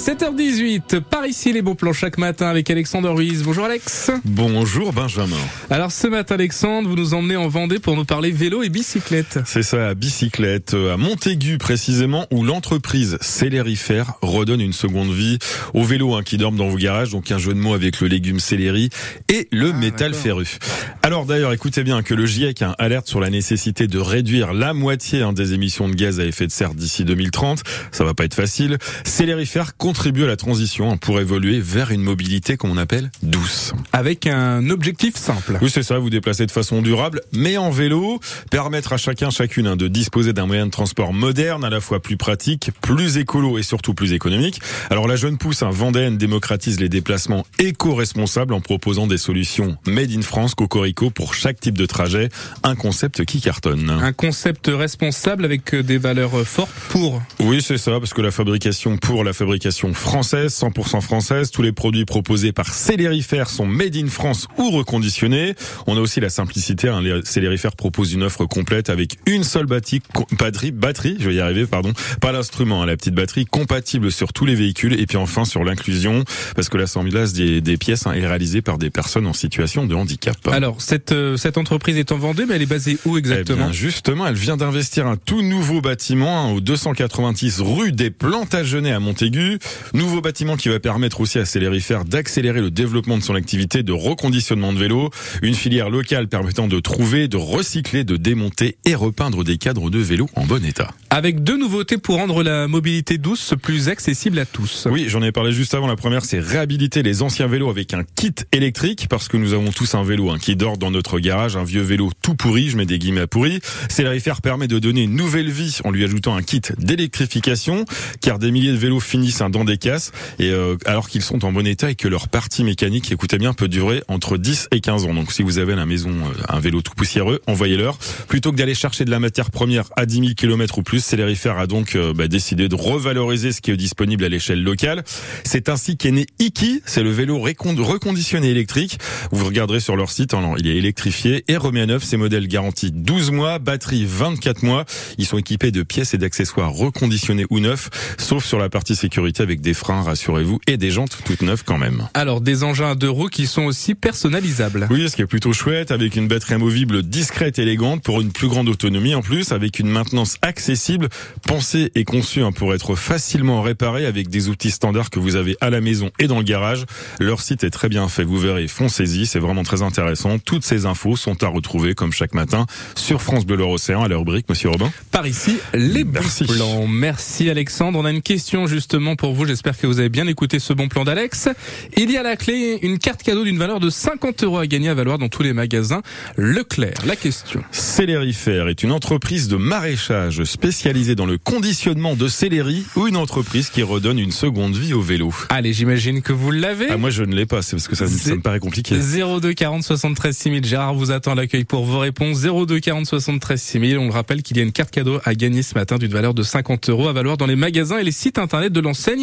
7h18, par ici les bons plans chaque matin avec Alexandre Ruiz. Bonjour Alex. Bonjour Benjamin. Alors ce matin Alexandre, vous nous emmenez en Vendée pour nous parler vélo et bicyclette. C'est ça, à bicyclette, à Montaigu précisément, où l'entreprise Célérifère redonne une seconde vie aux vélos hein, qui dorment dans vos garages, donc un jeu de mots avec le légume céleri et le Ah, métal ferru. Alors d'ailleurs, écoutez bien que le GIEC hein, alerte sur la nécessité de réduire la moitié hein, des émissions de gaz à effet de serre d'ici 2030. Ça va pas être facile. Célérifère contribue à la transition hein, pour évoluer vers une mobilité qu'on appelle douce. Avec un objectif simple. Oui, c'est ça, vous déplacer de façon durable, mais en vélo, permettre à chacun, chacune hein, de disposer d'un moyen de transport moderne, à la fois plus pratique, plus écolo et surtout plus économique. Alors la jeune pousse hein, vendéenne démocratise les déplacements éco-responsables en proposant des solutions made in France, cocorico pour chaque type de trajet, un concept qui cartonne. Un concept responsable avec euh, des valeurs euh, fortes pour. Oui, c'est ça, parce que la fabrication pour la fabrication française, 100% française, tous les produits proposés par Célérifère sont made in France ou reconditionnés. On a aussi la simplicité, hein, Célérifère propose une offre complète avec une seule batterie, batterie, batterie, je vais y arriver, pardon, pas l'instrument, hein, la petite batterie compatible sur tous les véhicules et puis enfin sur l'inclusion, parce que l'assemblage des, des pièces hein, est réalisé par des personnes en situation de handicap. Alors cette euh, cette entreprise est en Vendée, mais elle est basée où Eh exactement bien, justement, elle vient d'investir un tout nouveau bâtiment hein, au 286 rue des Plantagenets à Montaigu. Nouveau bâtiment qui va permettre aussi à Célérifère d'accélérer le développement de son activité de reconditionnement de vélos. Une filière locale permettant de trouver, de recycler, de démonter et repeindre des cadres de vélos en bon état. Avec deux nouveautés pour rendre la mobilité douce plus accessible à tous. Oui, j'en ai parlé juste avant. La première, c'est réhabiliter les anciens vélos avec un kit électrique parce que nous avons tous un vélo hein, qui dort dans notre garage, un vieux vélo tout pourri, je mets des guillemets à pourri. Célérifère permet de donner une nouvelle vie en lui ajoutant un kit d'électrification car des milliers de vélos finissent dans des casses et euh, alors qu'ils sont en bon état et que leur partie mécanique, écoutez bien, peut durer entre 10 et 15 ans. Donc si vous avez à la maison euh, un vélo tout poussiéreux, envoyez-leur. Plutôt que d'aller chercher de la matière première à 10 000 km ou plus, Célérifère a donc euh, bah, décidé de revaloriser ce qui est disponible à l'échelle locale. C'est ainsi qu'est né Iki, c'est le vélo reconditionné électrique. Vous regarderez sur leur site, alors, il est électrifié et remis à neuf. Ces modèles garantis 12 mois, batterie 24 mois. Ils sont équipés de pièces et d'accessoires reconditionnés ou neufs, sauf sur la partie sécurité avec des freins, rassurez-vous, et des jantes toutes neuves quand même. Alors des engins à deux roues qui sont aussi personnalisables. Oui, ce qui est plutôt chouette, avec une batterie amovible discrète et élégante pour une plus grande autonomie en plus, avec une maintenance accessible, pensée et conçue hein, pour être facilement réparée avec des outils standards que vous avez à la maison et dans le garage. Leur site est très bien fait, vous verrez, foncez-y, c'est vraiment très intéressant. Toutes ces infos sont à retrouver comme chaque matin sur France Bleu Loire Océan à la rubrique Monsieur Robin. Par ici, les Merci. plans. Merci Alexandre. On a une question justement pour vous. J'espère que vous avez bien écouté ce bon plan d'Alex. Il y a à la clé une carte cadeau d'une valeur de 50 euros à gagner à valoir dans tous les magasins Leclerc. La question. Célérifère est une entreprise de maraîchage spécialisée dans le conditionnement de céleri ou une entreprise qui redonne une seconde vie au vélo. Allez, j'imagine que vous l'avez. Ah, moi je ne l'ai pas, c'est parce que ça, me- ça me paraît compliqué. 02 40 73 6000. Gérard vous attend à l'accueil pour vos réponses. 02 40 73 6000. On le rappelle qu'il y a une carte cadeau à gagner ce matin d'une valeur de 50 euros à valoir dans les magasins et les sites internet de l'enseigne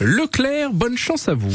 Leclerc. Bonne chance à vous.